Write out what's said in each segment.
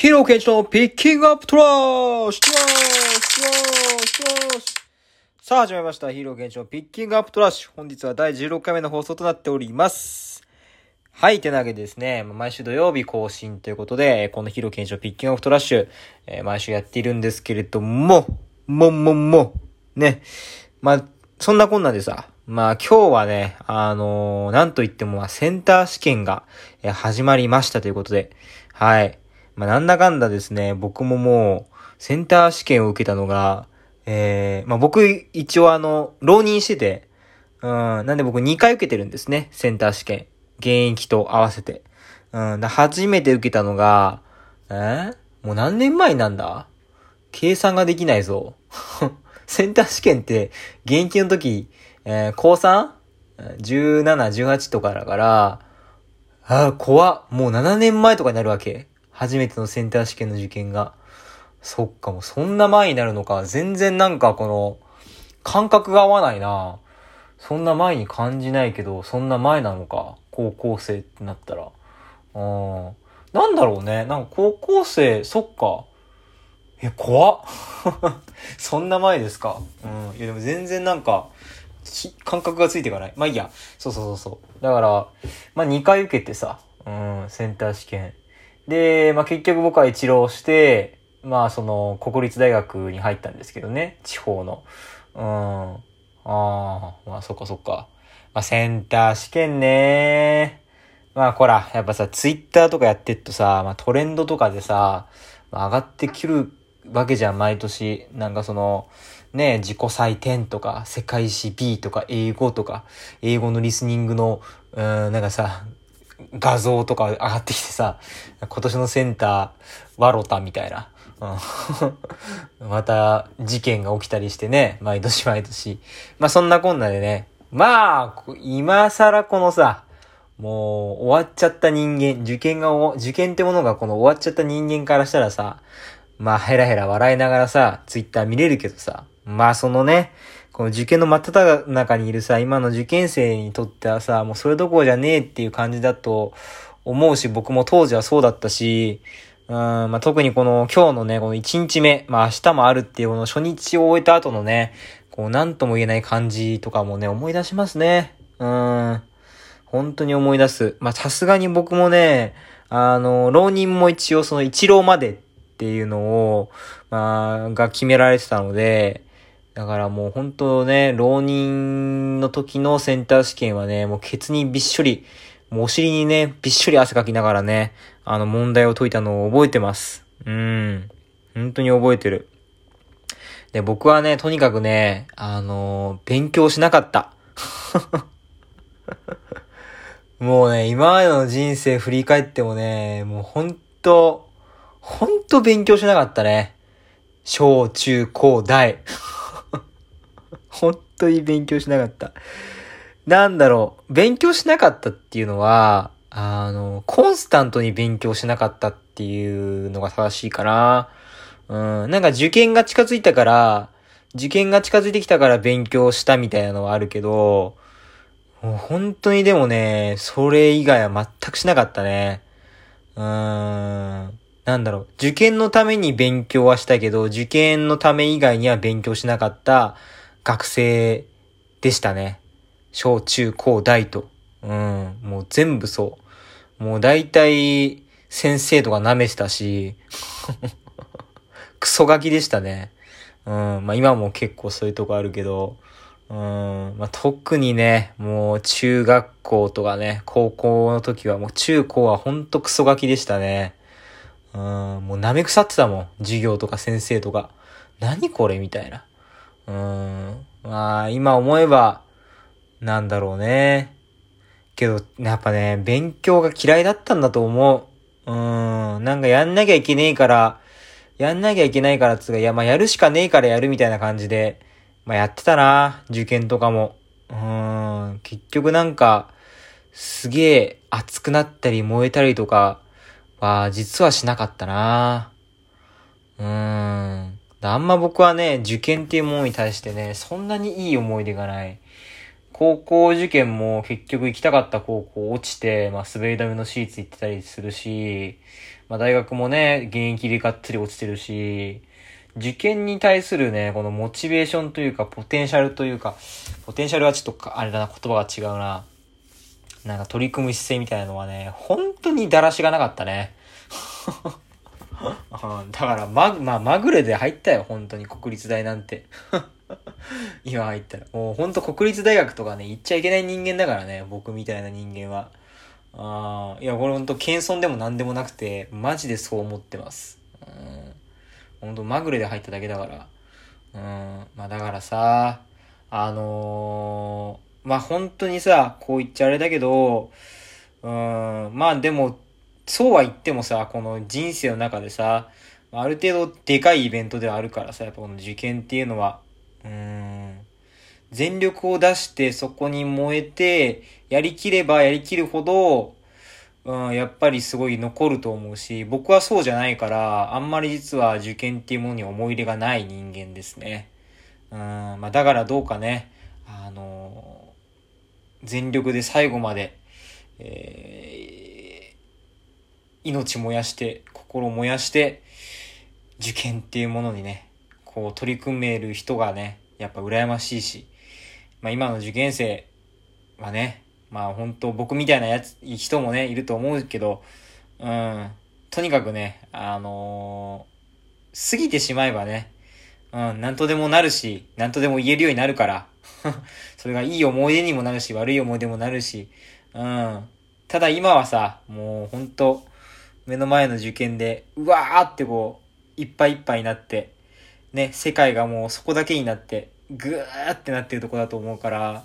ヒーローケンチの Picking Up Trash Trash Trash Trash さあ始まりました。ヒーローケンチの Picking Up Trash。本日は第16回目の放送となっております。はい、てなわけでですね、毎週土曜日更新ということで、このヒーローケンチの Picking Up Trash、えー毎週やっているんですけれども、も、も、も、ね。まあ、そんなこんなでさ、まあ今日はね、あのーなんといってもセンター試験が始まりましたということで、はい。まあなんだかんだですね、僕ももう、センター試験を受けたのが、えー、まあ僕一応あの、浪人してて、うん、なんで僕2回受けてるんですね、センター試験。現役と合わせて。うん、だ初めて受けたのが、えーもう何年前なんだ？計算ができないぞ。センター試験って、現役の時、えー、高 3?17、18とかだから、ああ、怖っ。もう7年前とかになるわけ。初めてのセンター試験の受験が。そっか、もうそんな前になるのか。全然なんかこの、感覚が合わないな。そんな前に感じないけど、そんな前なのか。高校生ってなったら。うん。なんだろうね。なんか高校生、そっか。え、怖っ。そんな前ですか。うん。いやでも全然なんか、感覚がついていかない。まあいいや。そうそうそうそう。だから、まあ2回受けてさ、うん、センター試験。で、まあ結局僕は一浪して、まあその国立大学に入ったんですけどね、地方の。うん。ああ、まあそっかそっか。まあセンター試験ねまあほら、やっぱさ、ツイッターとかやってっとさ、まあトレンドとかでさ、まあ上がってくるわけじゃん、毎年。なんかその、ね、自己採点とか、世界史 B とか、英語とか、英語のリスニングの、うん、なんかさ、画像とか上がってきてさ、今年のセンター、ワロタみたいな。また、事件が起きたりしてね、毎年毎年。まあそんなこんなでね、まあ、今更このさ、もう終わっちゃった人間、受験が、受験ってものがこの終わっちゃった人間からしたらさ、まあヘラヘラ笑いながらさ、ツイッター見れるけどさ、まあそのね、この受験の真っ只中にいるさ、今の受験生にとってはさ、もうそれどころじゃねえっていう感じだと思うし、僕も当時はそうだったし、うん、まあ特にこの今日のね、この1日目、まあ明日もあるっていうこの初日を終えた後のね、こうなんとも言えない感じとかもね、思い出しますね。うん。本当に思い出す。まあ、さすがに僕もね、あの、浪人も一応その一浪までっていうのを、まあ、が決められてたので、だからもう本当ね、浪人の時のセンター試験はね、もうケツにびっしょり、もうお尻にね、びっしょり汗かきながらね、あの問題を解いたのを覚えてます。うん。本当に覚えてる。で、僕はね、とにかくね、あの勉強しなかった。もうね、今までの人生振り返ってもね、もうほんと、ほんと勉強しなかったね。小、中、高、大。本当に勉強しなかった。なんだろう、勉強しなかったっていうのは、あの、コンスタントに勉強しなかったっていうのが正しいかな。うん、なんか受験が近づいたから、受験が近づいてきたから勉強したみたいなのはあるけど、もう本当にでもね、それ以外は全くしなかったね。うーん。なんだろう。受験のために勉強はしたけど、受験のため以外には勉強しなかった学生でしたね。小中高大と。うん。もう全部そう。もう大体先生とか舐めてたし、クソガキでしたね。うん。まあ今も結構そういうとこあるけど、うん。まあ特にね、もう中学校とかね、高校の時はもう中高はほんとクソガキでしたね。うん。もう舐め腐ってたもん。授業とか先生とか。何これみたいな。うん。まあ今思えば、なんだろうね。けど、やっぱね、勉強が嫌いだったんだと思う。うん。なんかやんなきゃいけねえから、やんなきゃいけないからつうか、いや、まあやるしかねえからやるみたいな感じで、まあやってたな、受験とかも。うん。結局なんか、すげえ熱くなったり燃えたりとかは、実はしなかったな。うん。あんま僕はね、受験っていうものに対してね、そんなにいい思い出がない。高校受験も結局行きたかった高校落ちて、まあ滑り止めのシーツ行ってたりするし、まあ大学もね、現役でがっつり落ちてるし、受験に対するね、このモチベーションというか、ポテンシャルというか、ポテンシャルはちょっと、あれだな、言葉が違うな。なんか取り組む姿勢みたいなのはね、本当にだらしがなかったね。だから、ま、まあ、まぐれで入ったよ、本当に国立大なんて。今入ったら。もう本当国立大学とかね、行っちゃいけない人間だからね、僕みたいな人間は。ああ、いや、これ本当謙遜でも何でもなくて、マジでそう思ってます。うん。本当まぐれで入っただけだから。うん。まあだからさ、あのー、まあ本当にさ、こう言っちゃあれだけど、うん、まあでも、そうは言ってもさ、この人生の中でさ、ある程度でかいイベントではあるからさ、やっぱこの受験っていうのは、うん、全力を出してそこに燃えて、やりきればやりきるほど、うん、やっぱりすごい残ると思うし、僕はそうじゃないから、あんまり実は受験っていうものに思い入れがない人間ですね。うん、まあだからどうかね、あの全力で最後まで、命燃やして、心燃やして、受験っていうものにね、こう取り組める人がね、やっぱ羨ましいし、まあ今の受験生はね、まあ本当僕みたいなやつ、人もね、いると思うけど、うん、とにかくね、あのー、過ぎてしまえばね、うん、なんとでもなるし、なんとでも言えるようになるから、それがいい思い出にもなるし、悪い思い出もなるし、うん。ただ今はさ、もうほんと、目の前の受験で、うわーってこう、いっぱいいっぱいになって、ね、世界がもうそこだけになって、ぐーってなってるとこだと思うから、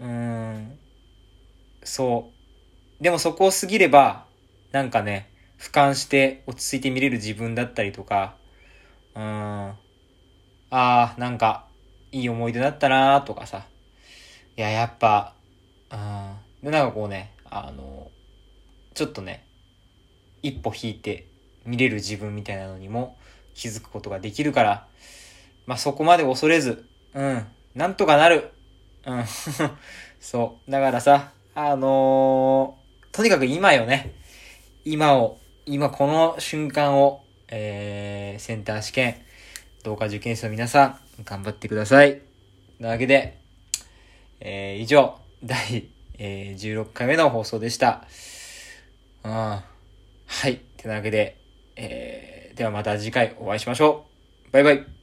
うーん、そう。でもそこを過ぎれば、なんかね、俯瞰して落ち着いて見れる自分だったりとか、うーん、ああ、なんか、いい思い出だったなーとかさ。いや、やっぱ、うん。で、なんかこうね、あの、ちょっとね、一歩引いて見れる自分みたいなのにも気づくことができるから、まあ、そこまで恐れず、うん、なんとかなる。うん。そう。だからさ、あのー、とにかく今よね。今を、今この瞬間を、えー、センター試験、同化受験生の皆さん、頑張ってください。なわけで、えー、以上、第、えー、16回目の放送でした。うん。はい。てなわけで、えー、ではまた次回お会いしましょう。バイバイ。